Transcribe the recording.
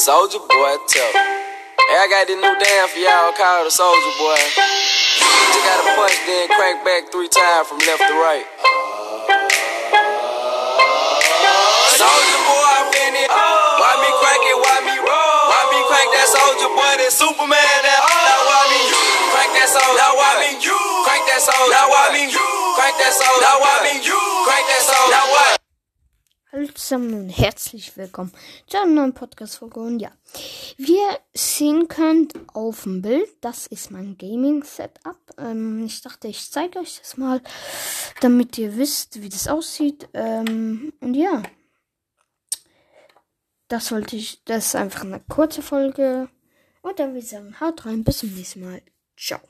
Soldier boy, tell Hey, I got this new dance for y'all called the Soldier boy. Just gotta punch, then crank back three times from left to right. Soldier boy, I finna. Why me crank it? Why me roll? Why me crank that soldier boy? That Superman? That now why me crank that soldier? Now why me crank that soldier? Now why me crank that soldier? Now why me crank that soldier? Zusammen und herzlich willkommen zu einer neuen Podcast-Folge. Und ja, wie ihr sehen könnt auf dem Bild, das ist mein Gaming-Setup. Ähm, ich dachte, ich zeige euch das mal, damit ihr wisst, wie das aussieht. Ähm, und ja, das wollte ich, das ist einfach eine kurze Folge. Und dann würde ich sagen, haut rein, bis zum nächsten Mal. Ciao.